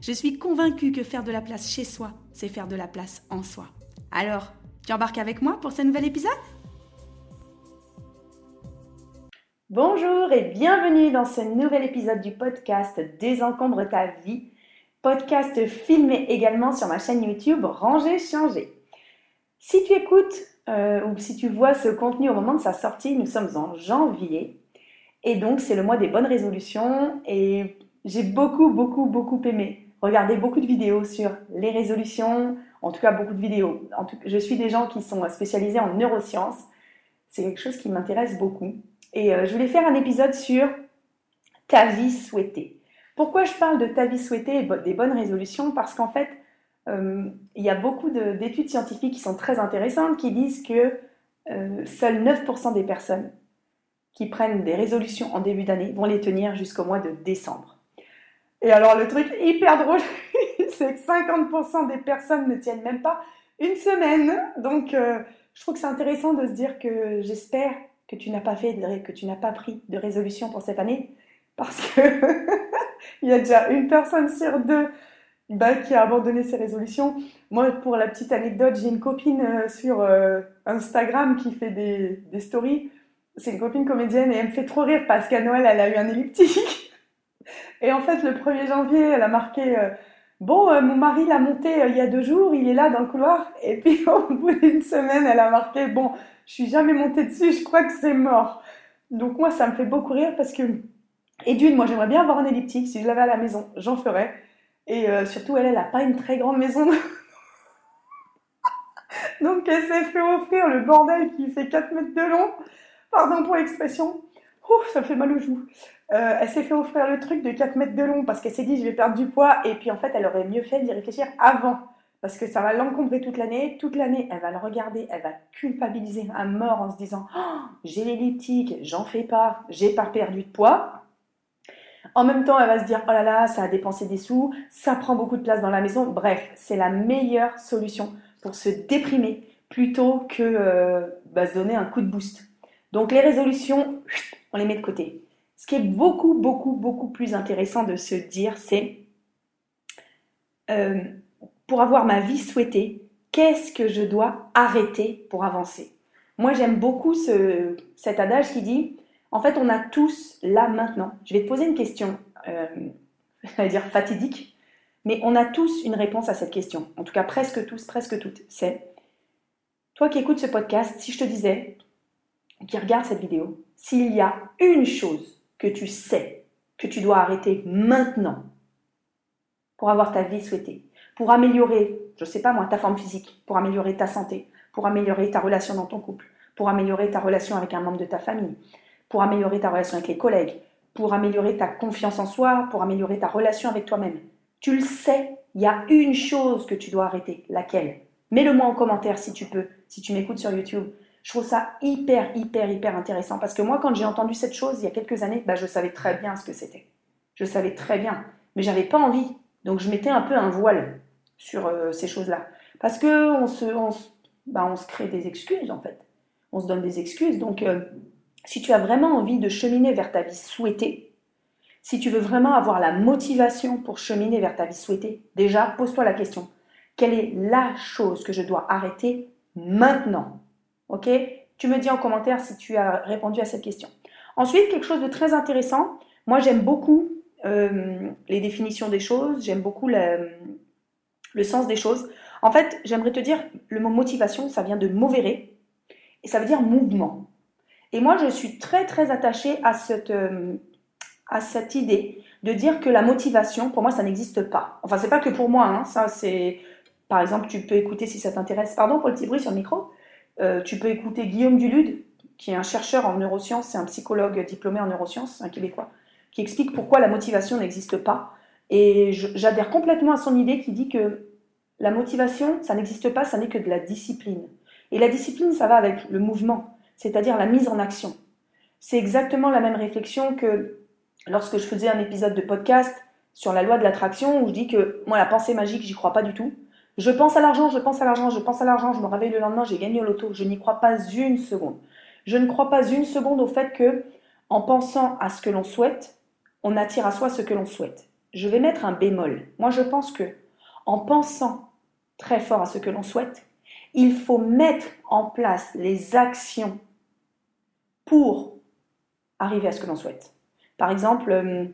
Je suis convaincue que faire de la place chez soi, c'est faire de la place en soi. Alors, tu embarques avec moi pour ce nouvel épisode? Bonjour et bienvenue dans ce nouvel épisode du podcast Désencombre ta vie, podcast filmé également sur ma chaîne YouTube Ranger Changer. Si tu écoutes euh, ou si tu vois ce contenu au moment de sa sortie, nous sommes en janvier et donc c'est le mois des bonnes résolutions et j'ai beaucoup beaucoup beaucoup aimé regarder beaucoup de vidéos sur les résolutions, en tout cas beaucoup de vidéos. En tout, je suis des gens qui sont spécialisés en neurosciences, c'est quelque chose qui m'intéresse beaucoup. Et euh, je voulais faire un épisode sur ta vie souhaitée. Pourquoi je parle de ta vie souhaitée et des bonnes résolutions? Parce qu'en fait, euh, il y a beaucoup d'études scientifiques qui sont très intéressantes qui disent que euh, seuls 9% des personnes qui prennent des résolutions en début d'année vont les tenir jusqu'au mois de décembre. Et alors le truc hyper drôle, c'est que 50% des personnes ne tiennent même pas une semaine. Donc je trouve que c'est intéressant de se dire que j'espère que tu n'as pas fait, que tu n'as pas pris de résolution pour cette année, parce que il y a déjà une personne sur deux bah, qui a abandonné ses résolutions. Moi, pour la petite anecdote, j'ai une copine euh, sur euh, Instagram qui fait des, des stories. C'est une copine comédienne et elle me fait trop rire parce qu'à Noël, elle a eu un elliptique. Et en fait, le 1er janvier, elle a marqué euh, Bon, mon mari l'a monté il y a deux jours, il est là dans le couloir. Et puis, au bout d'une semaine, elle a marqué Bon, je suis jamais montée dessus, je crois que c'est mort. Donc moi, ça me fait beaucoup rire parce que, et d'une, moi j'aimerais bien avoir un elliptique, si je l'avais à la maison, j'en ferais. Et euh, surtout, elle, elle n'a pas une très grande maison. Donc elle s'est fait offrir le bordel qui fait 4 mètres de long. Pardon pour l'expression. Ça me fait mal aux joues. Euh, elle s'est fait offrir le truc de 4 mètres de long parce qu'elle s'est dit je vais perdre du poids et puis en fait elle aurait mieux fait d'y réfléchir avant parce que ça va l'encombrer toute l'année. Toute l'année, elle va le regarder, elle va culpabiliser à mort en se disant oh, j'ai l'elliptique, j'en fais pas, j'ai pas perdu de poids. En même temps, elle va se dire oh là là, ça a dépensé des sous, ça prend beaucoup de place dans la maison. Bref, c'est la meilleure solution pour se déprimer plutôt que euh, bah, se donner un coup de boost. Donc les résolutions, on les met de côté. Ce qui est beaucoup, beaucoup, beaucoup plus intéressant de se dire, c'est euh, pour avoir ma vie souhaitée, qu'est-ce que je dois arrêter pour avancer? Moi, j'aime beaucoup ce, cet adage qui dit, en fait, on a tous là maintenant. Je vais te poser une question, euh, je dire fatidique, mais on a tous une réponse à cette question. En tout cas, presque tous, presque toutes. C'est, toi qui écoutes ce podcast, si je te disais, qui regarde cette vidéo, s'il y a une chose que tu sais que tu dois arrêter maintenant pour avoir ta vie souhaitée, pour améliorer, je ne sais pas moi, ta forme physique, pour améliorer ta santé, pour améliorer ta relation dans ton couple, pour améliorer ta relation avec un membre de ta famille, pour améliorer ta relation avec les collègues, pour améliorer ta confiance en soi, pour améliorer ta relation avec toi-même. Tu le sais, il y a une chose que tu dois arrêter. Laquelle? Mets-le moi en commentaire si tu peux, si tu m'écoutes sur YouTube. Je trouve ça hyper, hyper, hyper intéressant parce que moi, quand j'ai entendu cette chose il y a quelques années, bah, je savais très bien ce que c'était. Je savais très bien, mais j'avais pas envie. Donc je mettais un peu un voile sur euh, ces choses-là. Parce on, bah, on se crée des excuses, en fait. On se donne des excuses. Donc, euh, si tu as vraiment envie de cheminer vers ta vie souhaitée, si tu veux vraiment avoir la motivation pour cheminer vers ta vie souhaitée, déjà, pose-toi la question. Quelle est la chose que je dois arrêter maintenant? Ok? Tu me dis en commentaire si tu as répondu à cette question. Ensuite, quelque chose de très intéressant. Moi, j'aime beaucoup euh, les définitions des choses. J'aime beaucoup le sens des choses. En fait, j'aimerais te dire, le mot motivation, ça vient de movere, et ça veut dire mouvement. Et moi, je suis très, très attachée à cette, euh, à cette idée de dire que la motivation, pour moi, ça n'existe pas. Enfin, c'est pas que pour moi, hein. ça, c'est... Par exemple, tu peux écouter, si ça t'intéresse, pardon pour le petit bruit sur le micro, euh, tu peux écouter Guillaume Dulude, qui est un chercheur en neurosciences, c'est un psychologue diplômé en neurosciences, un Québécois, qui explique pourquoi la motivation n'existe pas. Et j'adhère complètement à son idée qui dit que La motivation, ça n'existe pas, ça n'est que de la discipline. Et la discipline, ça va avec le mouvement, c'est-à-dire la mise en action. C'est exactement la même réflexion que lorsque je faisais un épisode de podcast sur la loi de l'attraction où je dis que moi, la pensée magique, j'y crois pas du tout. Je pense à l'argent, je pense à l'argent, je pense à l'argent, je me réveille le lendemain, j'ai gagné au loto. Je n'y crois pas une seconde. Je ne crois pas une seconde au fait que, en pensant à ce que l'on souhaite, on attire à soi ce que l'on souhaite. Je vais mettre un bémol. Moi, je pense que, en pensant très fort à ce que l'on souhaite, il faut mettre en place les actions pour arriver à ce que l'on souhaite. Par exemple, euh,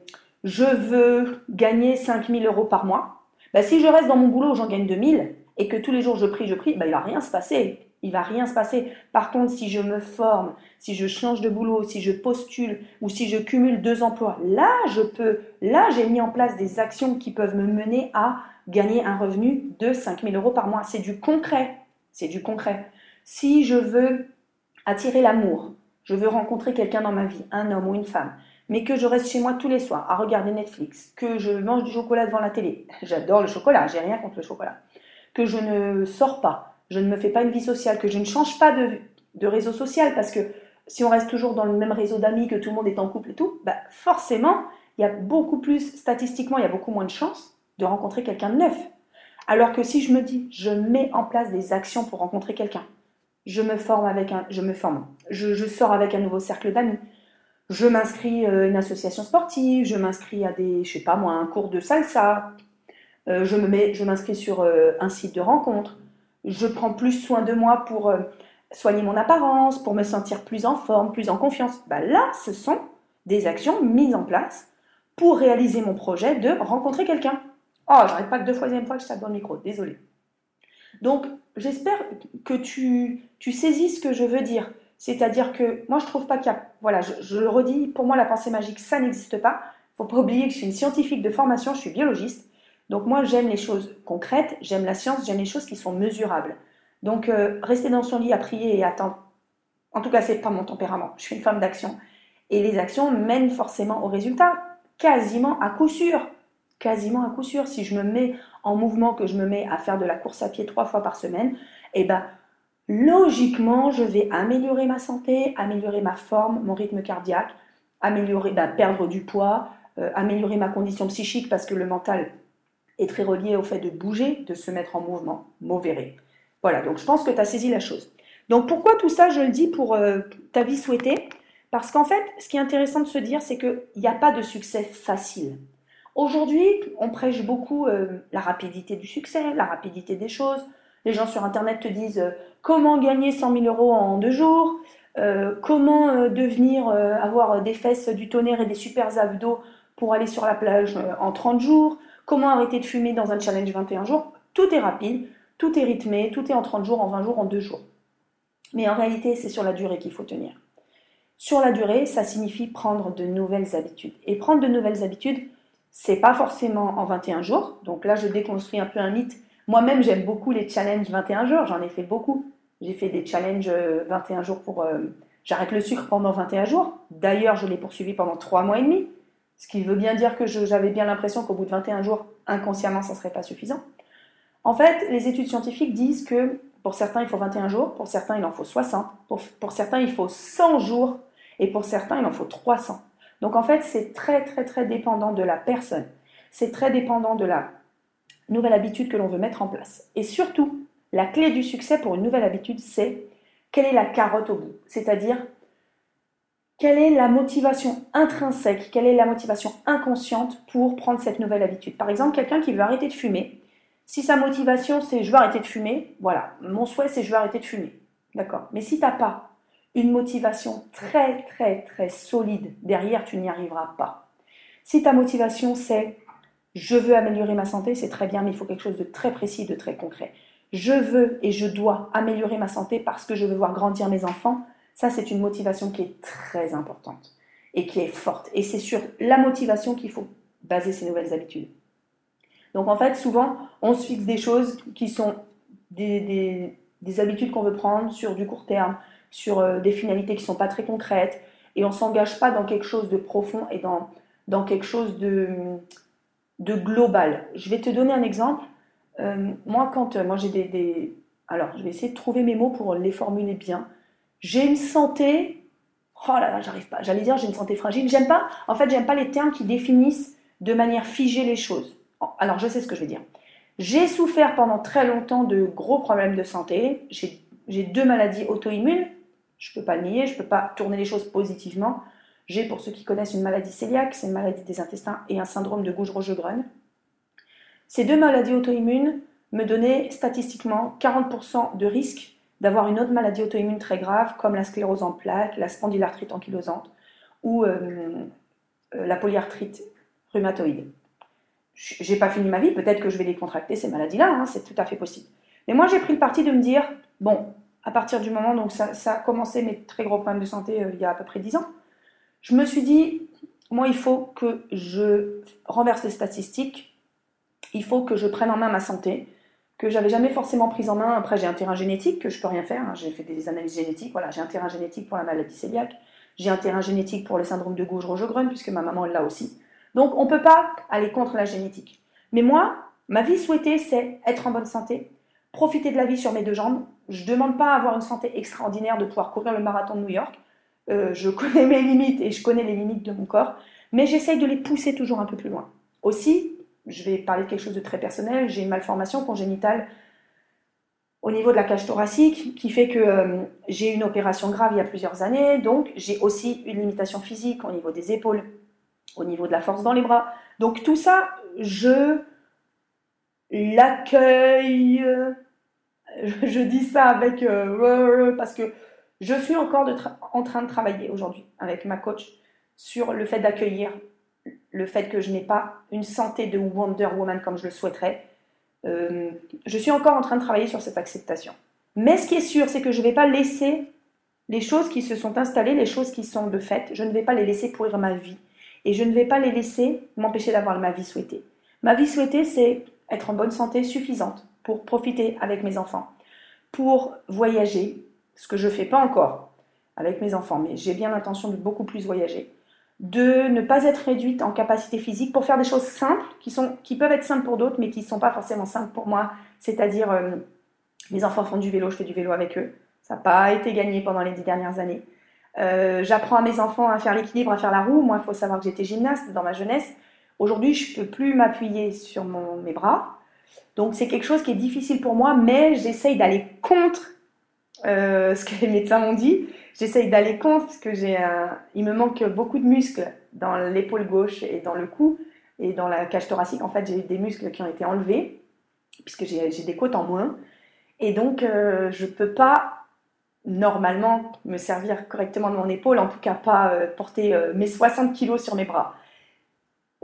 je veux gagner 5000 euros par mois. Bah, si je reste dans mon boulot j'en gagne 2000 et que tous les jours je prie, je prie, bah, il va rien se passer. Il va rien se passer. Par contre, si je me forme, si je change de boulot, si je postule ou si je cumule deux emplois, là, je peux, là, j'ai mis en place des actions qui peuvent me mener à gagner un revenu de 5000 euros par mois. C'est du concret. C'est du concret. Si je veux attirer l'amour, je veux rencontrer quelqu'un dans ma vie, un homme ou une femme, mais que je reste chez moi tous les soirs à regarder Netflix, que je mange du chocolat devant la télé, j'adore le chocolat, j'ai rien contre le chocolat, que je ne sors pas, je ne me fais pas une vie sociale, que je ne change pas de, réseau social, parce que si on reste toujours dans le même réseau d'amis, que tout le monde est en couple et tout, bah forcément, il y a beaucoup plus, statistiquement, il y a beaucoup moins de chances de rencontrer quelqu'un de neuf. Alors que si je me dis, je mets en place des actions pour rencontrer quelqu'un, je me forme avec un, je me forme, je sors avec un nouveau cercle d'amis, je m'inscris à euh, une association sportive, je m'inscris à des, je sais pas moi, un cours de salsa, euh, je je m'inscris sur euh, un site de rencontre, je prends plus soin de moi pour soigner mon apparence, pour me sentir plus en forme, plus en confiance. Bah là, ce sont des actions mises en place pour réaliser mon projet de rencontrer quelqu'un. Oh, j'arrête pas que deux fois, fois que je tape dans le micro, désolé. Donc, j'espère que tu, tu saisis ce que je veux dire. C'est-à-dire que moi, je trouve pas qu'il y a. Voilà, je, le redis, pour moi, la pensée magique, ça n'existe pas. faut pas oublier que je suis une scientifique de formation, je suis biologiste. Donc, moi, j'aime les choses concrètes, j'aime la science, j'aime les choses qui sont mesurables. Donc, euh, rester dans son lit à prier et attendre. En tout cas, c'est pas mon tempérament. Je suis une femme d'action. Et les actions mènent forcément au résultat, quasiment à coup sûr. Quasiment à coup sûr. Si je me mets en mouvement, que je me mets à faire de la course à pied trois fois par semaine, eh ben, logiquement, je vais améliorer ma santé, améliorer ma forme, mon rythme cardiaque, améliorer, bah, perdre du poids, euh, améliorer ma condition psychique parce que le mental est très relié au fait de bouger, de se mettre en mouvement. Mauvais Voilà, donc je pense que tu as saisi la chose. Donc pourquoi tout ça, je le dis pour euh, ta vie souhaitée? Parce qu'en fait, ce qui est intéressant de se dire, c'est qu'il n'y a pas de succès facile. Aujourd'hui, on prêche beaucoup euh, la rapidité du succès, la rapidité des choses, les gens sur Internet te disent euh, comment gagner 100 000 euros en deux jours, euh, comment euh, devenir, avoir des fesses du tonnerre et des super abdos pour aller sur la plage en 30 jours, comment arrêter de fumer dans un challenge 21 jours? Tout est rapide, tout est rythmé, tout est en 30 jours, en 20 jours, en 2 jours. Mais en réalité, c'est sur la durée qu'il faut tenir. Sur la durée, ça signifie prendre de nouvelles habitudes. Et prendre de nouvelles habitudes, c'est pas forcément en 21 jours. Donc là, je déconstruis un peu un mythe moi-même, j'aime beaucoup les challenges 21 jours, j'en ai fait beaucoup. J'ai fait des challenges 21 euh, jours pour... Euh, j'arrête le sucre pendant 21 jours. D'ailleurs, je l'ai poursuivi pendant 3 mois et demi. Ce qui veut bien dire que j'avais bien l'impression qu'au bout de 21 jours, inconsciemment, ça ne serait pas suffisant. En fait, les études scientifiques disent que pour certains, il faut 21 jours, pour certains, il en faut 60, pour, pour certains, il faut 100 jours, et pour certains, il en faut 300. Donc en fait, c'est très, très, très dépendant de la personne. C'est très dépendant de la nouvelle habitude que l'on veut mettre en place. Et surtout, la clé du succès pour une nouvelle habitude, c'est quelle est la carotte au bout C'est-à-dire, quelle est la motivation intrinsèque, quelle est la motivation inconsciente pour prendre cette nouvelle habitude Par exemple, quelqu'un qui veut arrêter de fumer, si sa motivation c'est je veux arrêter de fumer, voilà, mon souhait c'est je veux arrêter de fumer. D'accord Mais si tu n'as pas une motivation très très très solide derrière, tu n'y arriveras pas. Si ta motivation c'est je veux améliorer ma santé, c'est très bien, mais il faut quelque chose de très précis, de très concret. Je veux et je dois améliorer ma santé parce que je veux voir grandir mes enfants. Ça, c'est une motivation qui est très importante et qui est forte. Et c'est sur la motivation qu'il faut baser ces nouvelles habitudes. Donc en fait, souvent, on se fixe des choses qui sont des, habitudes qu'on veut prendre sur du court terme, sur euh, des finalités qui ne sont pas très concrètes, et on ne s'engage pas dans quelque chose de profond et dans, dans quelque chose de, de global. Je vais te donner un exemple. Euh, moi, quand moi j'ai des, Alors, je vais essayer de trouver mes mots pour les formuler bien. J'ai une santé. Oh là là, j'arrive pas. J'allais dire j'ai une santé fragile. J'aime pas. En fait, j'aime pas les termes qui définissent de manière figée les choses. Alors, je sais ce que je vais dire. J'ai souffert pendant très longtemps de gros problèmes de santé. J'ai deux maladies auto-immunes. Je ne peux pas le nier, je ne peux pas tourner les choses positivement. J'ai, pour ceux qui connaissent, une maladie cœliaque, c'est une maladie des intestins, et un syndrome de Gouge-Rochegrenne. Ces deux maladies auto-immunes me donnaient statistiquement 40% de risque d'avoir une autre maladie auto-immune très grave, comme la sclérose en plaques, la spondylarthrite ankylosante ou euh, euh, la polyarthrite rhumatoïde. J'ai pas fini ma vie, peut-être que je vais les contracter, ces maladies-là, hein, c'est tout à fait possible. Mais moi, j'ai pris le parti de me dire, bon, à partir du moment, donc ça, ça a commencé mes très gros problèmes de santé euh, il y a à peu près 10 ans, je me suis dit, moi, il faut que je renverse les statistiques, il faut que je prenne en main ma santé, que j'avais jamais forcément prise en main. Après, j'ai un terrain génétique que je peux rien faire. Hein. J'ai fait des analyses génétiques. Voilà, j'ai un terrain génétique pour la maladie cœliaque. J'ai un terrain génétique pour le syndrome de Gauge-Rojogren, puisque ma maman l'a aussi. Donc, on ne peut pas aller contre la génétique. Mais moi, ma vie souhaitée, c'est être en bonne santé, profiter de la vie sur mes deux jambes. Je ne demande pas à avoir une santé extraordinaire de pouvoir courir le marathon de New York. Euh, je connais mes limites et je connais les limites de mon corps, mais j'essaye de les pousser toujours un peu plus loin. Aussi, je vais parler de quelque chose de très personnel, j'ai une malformation congénitale au niveau de la cage thoracique qui fait que euh, j'ai une opération grave il y a plusieurs années, donc j'ai aussi une limitation physique au niveau des épaules, au niveau de la force dans les bras. Donc tout ça, je l'accueille, je dis ça avec... Euh, parce que je suis encore en train de travailler aujourd'hui avec ma coach sur le fait d'accueillir le fait que je n'ai pas une santé de Wonder Woman comme je le souhaiterais. Euh, je suis encore en train de travailler sur cette acceptation. Mais ce qui est sûr, c'est que je ne vais pas laisser les choses qui se sont installées, les choses qui sont de fait, je ne vais pas les laisser pourrir ma vie. Et je ne vais pas les laisser m'empêcher d'avoir ma vie souhaitée. Ma vie souhaitée, c'est être en bonne santé suffisante pour profiter avec mes enfants, pour voyager, ce que je ne fais pas encore avec mes enfants, mais j'ai bien l'intention de beaucoup plus voyager, de ne pas être réduite en capacité physique pour faire des choses simples, qui, sont, qui peuvent être simples pour d'autres, mais qui ne sont pas forcément simples pour moi, c'est-à-dire euh, mes enfants font du vélo, je fais du vélo avec eux, ça n'a pas été gagné pendant les dix dernières années. Euh, j'apprends à mes enfants à faire l'équilibre, à faire la roue. Moi, il faut savoir que j'étais gymnaste dans ma jeunesse. Aujourd'hui, je ne peux plus m'appuyer sur mes bras. Donc, c'est quelque chose qui est difficile pour moi, mais j'essaye d'aller contre euh, ce que les médecins m'ont dit. J'essaye d'aller contre parce que j'ai il me manque beaucoup de muscles dans l'épaule gauche et dans le cou et dans la cage thoracique. En fait, j'ai des muscles qui ont été enlevés puisque j'ai des côtes en moins. Et donc, euh, je ne peux pas normalement me servir correctement de mon épaule, en tout cas pas euh, porter mes 60 kilos sur mes bras.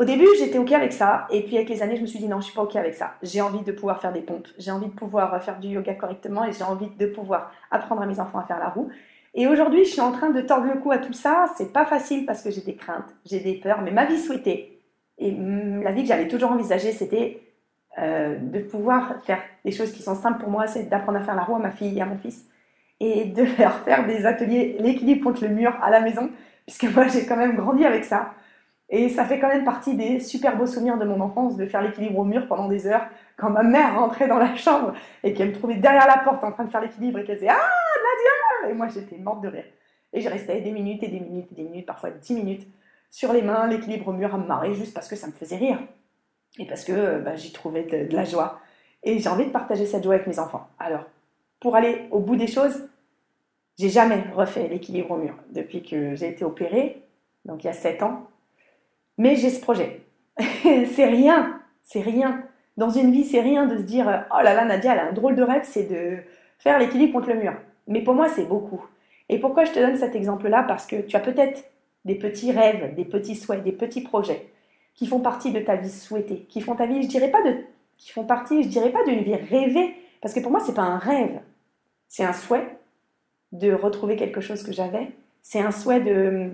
Au début, j'étais OK avec ça. Et puis, avec les années, je me suis dit non, je suis pas OK avec ça. J'ai envie de pouvoir faire des pompes. J'ai envie de pouvoir faire du yoga correctement et j'ai envie de pouvoir apprendre à mes enfants à faire la roue. Et aujourd'hui, je suis en train de tordre le cou à tout ça. C'est pas facile parce que j'ai des craintes, j'ai des peurs, mais ma vie souhaitée et la vie que j'avais toujours envisagée, c'était euh, de pouvoir faire des choses qui sont simples pour moi, c'est d'apprendre à faire la roue à ma fille et à mon fils et de leur faire des ateliers, l'équilibre contre le mur à la maison, puisque moi j'ai quand même grandi avec ça. Et ça fait quand même partie des super beaux souvenirs de mon enfance de faire l'équilibre au mur pendant des heures quand ma mère rentrait dans la chambre et qu'elle me trouvait derrière la porte en train de faire l'équilibre et qu'elle disait Ah Nadia Et moi j'étais morte de rire. Et je restais des minutes et des minutes et des minutes, parfois dix minutes, sur les mains, l'équilibre au mur à me marrer juste parce que ça me faisait rire. Et parce que bah, j'y trouvais de, la joie. Et j'ai envie de partager cette joie avec mes enfants. Alors, pour aller au bout des choses, j'ai jamais refait l'équilibre au mur depuis que j'ai été opérée, donc il y a sept ans. Mais j'ai ce projet. c'est rien, c'est rien. Dans une vie, c'est rien de se dire Oh là là, Nadia, elle a un drôle de rêve, c'est de faire l'équilibre contre le mur. Mais pour moi, c'est beaucoup. Et pourquoi je te donne cet exemple-là? Parce que tu as peut-être des petits rêves, des petits souhaits, des petits projets qui font partie de ta vie souhaitée, qui font ta vie, je dirais pas de, qui font partie, je dirais pas d'une vie rêvée, parce que pour moi, c'est pas un rêve, c'est un souhait de retrouver quelque chose que j'avais, c'est un souhait de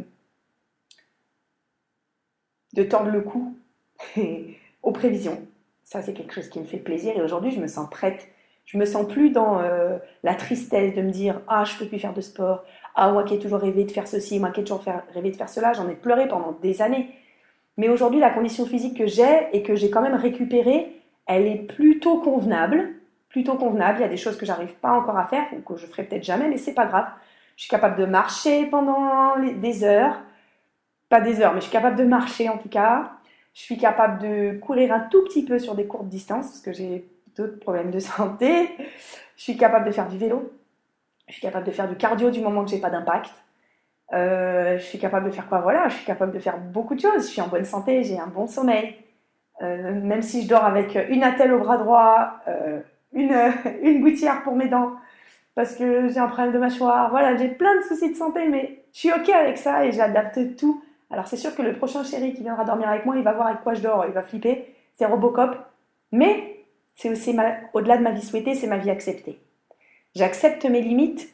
de tordre le cou aux prévisions. Ça, c'est quelque chose qui me fait plaisir et aujourd'hui, je me sens prête. Je me sens plus dans euh, la tristesse de me dire Ah, je peux plus faire de sport. Ah, moi qui ai toujours rêvé de faire ceci, moi qui ai toujours rêvé de faire cela. J'en ai pleuré pendant des années. Mais aujourd'hui, la condition physique que j'ai et que j'ai quand même récupérée, elle est plutôt convenable. Plutôt convenable. Il y a des choses que j'arrive pas encore à faire ou que je ferai peut-être jamais, mais c'est pas grave. Je suis capable de marcher pendant des heures. Pas des heures, mais je suis capable de marcher en tout cas. Je suis capable de courir un tout petit peu sur des courtes distances parce que j'ai d'autres problèmes de santé. Je suis capable de faire du vélo. Je suis capable de faire du cardio du moment que j'ai pas d'impact. Euh, je suis capable de faire quoi? Voilà, je suis capable de faire beaucoup de choses. Je suis en bonne santé, j'ai un bon sommeil. Euh, même si je dors avec une attelle au bras droit, euh, une, une gouttière pour mes dents, parce que j'ai un problème de mâchoire. Voilà, j'ai plein de soucis de santé, mais je suis OK avec ça et j'adapte tout. Alors c'est sûr que le prochain chéri qui viendra dormir avec moi, il va voir avec quoi je dors, il va flipper. C'est Robocop. Mais c'est aussi au-delà de ma vie souhaitée, c'est ma vie acceptée. J'accepte mes limites.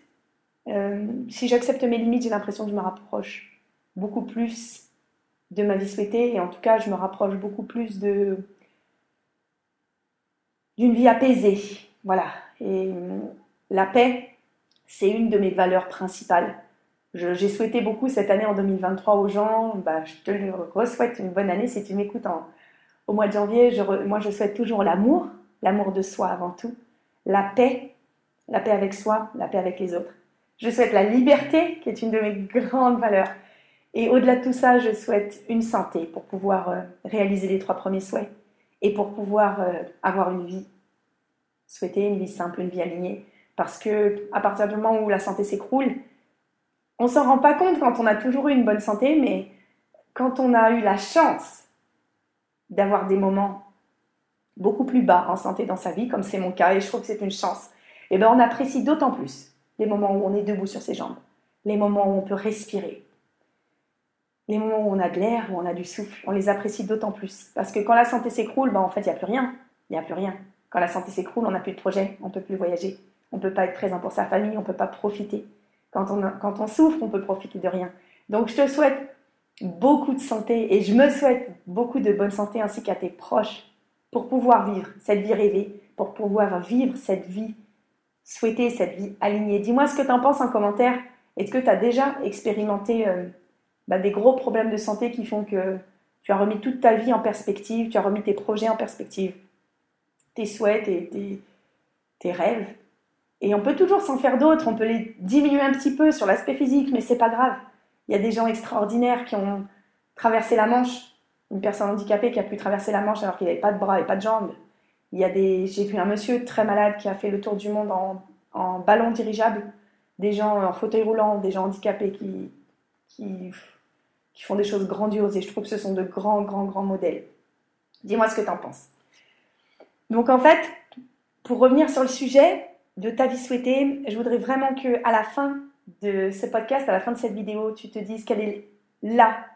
Euh, si j'accepte mes limites, j'ai l'impression que je me rapproche beaucoup plus de ma vie souhaitée et en tout cas, je me rapproche beaucoup plus d'une vie apaisée. Voilà. Et euh, la paix, c'est une de mes valeurs principales. J'ai souhaité beaucoup cette année en 2023 aux gens. Bah, je te le souhaite une bonne année si tu m'écoutes au mois de janvier. Je, moi, je souhaite toujours l'amour, l'amour de soi avant tout, la paix, la paix avec soi, la paix avec les autres. Je souhaite la liberté, qui est une de mes grandes valeurs. Et au-delà de tout ça, je souhaite une santé pour pouvoir euh, réaliser les trois premiers souhaits et pour pouvoir euh, avoir une vie souhaitée, une vie simple, une vie alignée. Parce que à partir du moment où la santé s'écroule, on s'en rend pas compte quand on a toujours eu une bonne santé, mais quand on a eu la chance d'avoir des moments beaucoup plus bas en santé dans sa vie, comme c'est mon cas, et je trouve que c'est une chance, et eh ben on apprécie d'autant plus les moments où on est debout sur ses jambes, les moments où on peut respirer, les moments où on a de l'air, où on a du souffle, on les apprécie d'autant plus. Parce que quand la santé s'écroule, ben en fait, il n'y a plus rien. Il n'y a plus rien. Quand la santé s'écroule, on n'a plus de projet, on ne peut plus voyager, on ne peut pas être présent pour sa famille, on ne peut pas profiter. Quand on, quand on souffre, on peut profiter de rien. Donc je te souhaite beaucoup de santé et je me souhaite beaucoup de bonne santé ainsi qu'à tes proches pour pouvoir vivre cette vie rêvée, pour pouvoir vivre cette vie souhaitée, cette vie alignée. Dis-moi ce que tu en penses en commentaire. Est-ce que tu as déjà expérimenté euh, bah, des gros problèmes de santé qui font que tu as remis toute ta vie en perspective, tu as remis tes projets en perspective, tes souhaits, tes, tes, rêves? Et on peut toujours s'en faire d'autres, on peut les diminuer un petit peu sur l'aspect physique, mais c'est pas grave. Il y a des gens extraordinaires qui ont traversé la Manche une personne handicapée qui a pu traverser la Manche alors qu'il n'avait pas de bras et pas de jambes. Il y a des, j'ai vu un monsieur très malade qui a fait le tour du monde en, ballon dirigeable, des gens en fauteuil roulant, des gens handicapés qui, qui, qui font des choses grandioses et je trouve que ce sont de grands, grands, grands modèles. Dis-moi ce que tu en penses. Donc en fait, pour revenir sur le sujet de ta vie souhaitée, je voudrais vraiment que à la fin de ce podcast, à la fin de cette vidéo, tu te dises quelle est la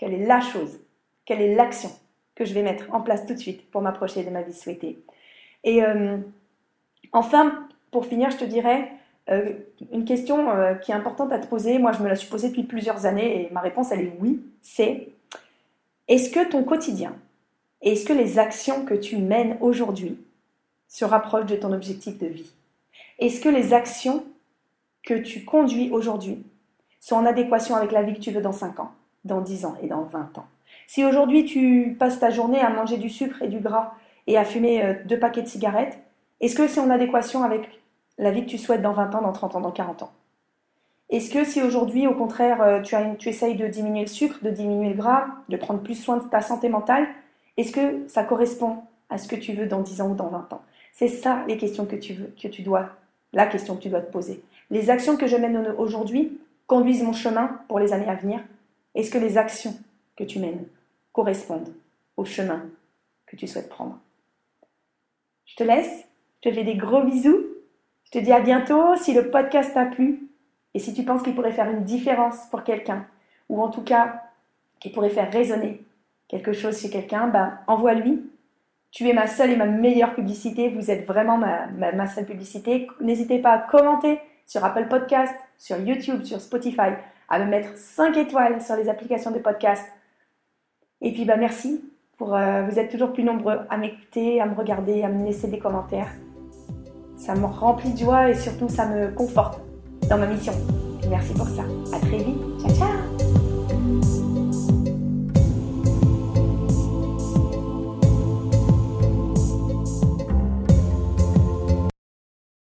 quelle est la chose Quelle est l'action que je vais mettre en place tout de suite pour m'approcher de ma vie souhaitée Et euh, enfin, pour finir, je te dirais euh, une question euh, qui est importante à te poser. Moi, je me la suis posée depuis plusieurs années et ma réponse, elle est oui. C'est est-ce que ton quotidien, est-ce que les actions que tu mènes aujourd'hui se rapprochent de ton objectif de vie. Est-ce que les actions que tu conduis aujourd'hui sont en adéquation avec la vie que tu veux dans 5 ans dans 10 ans et dans 20 ans? Si aujourd'hui tu passes ta journée à manger du sucre et du gras et à fumer euh, deux paquets de cigarettes, est-ce que c'est en adéquation avec la vie que tu souhaites dans 20 ans, dans 30 ans, dans 40 ans? Est-ce que si aujourd'hui, au contraire, euh, tu essayes de diminuer le sucre, de diminuer le gras, de prendre plus soin de ta santé mentale, est-ce que ça correspond à ce que tu veux dans 10 ans ou dans 20 ans? C'est ça les questions que tu, veux, que tu dois, la question que tu dois te poser. Les actions que je mène aujourd'hui conduisent mon chemin pour les années à venir est-ce que les actions que tu mènes correspondent au chemin que tu souhaites prendre? Je te laisse, je te fais des gros bisous, je te dis à bientôt si le podcast t'a plu et si tu penses qu'il pourrait faire une différence pour quelqu'un ou en tout cas qu'il pourrait faire résonner quelque chose chez quelqu'un, bah, envoie-lui. Tu es ma seule et ma meilleure publicité, vous êtes vraiment ma, seule publicité. N'hésitez pas à commenter sur Apple Podcast, sur YouTube, sur Spotify à me mettre 5 étoiles sur les applications de podcast. Et puis bah merci pour euh, vous êtes toujours plus nombreux à m'écouter, à me regarder, à me laisser des commentaires. Ça me remplit de joie et surtout ça me conforte dans ma mission. merci pour ça. À très vite.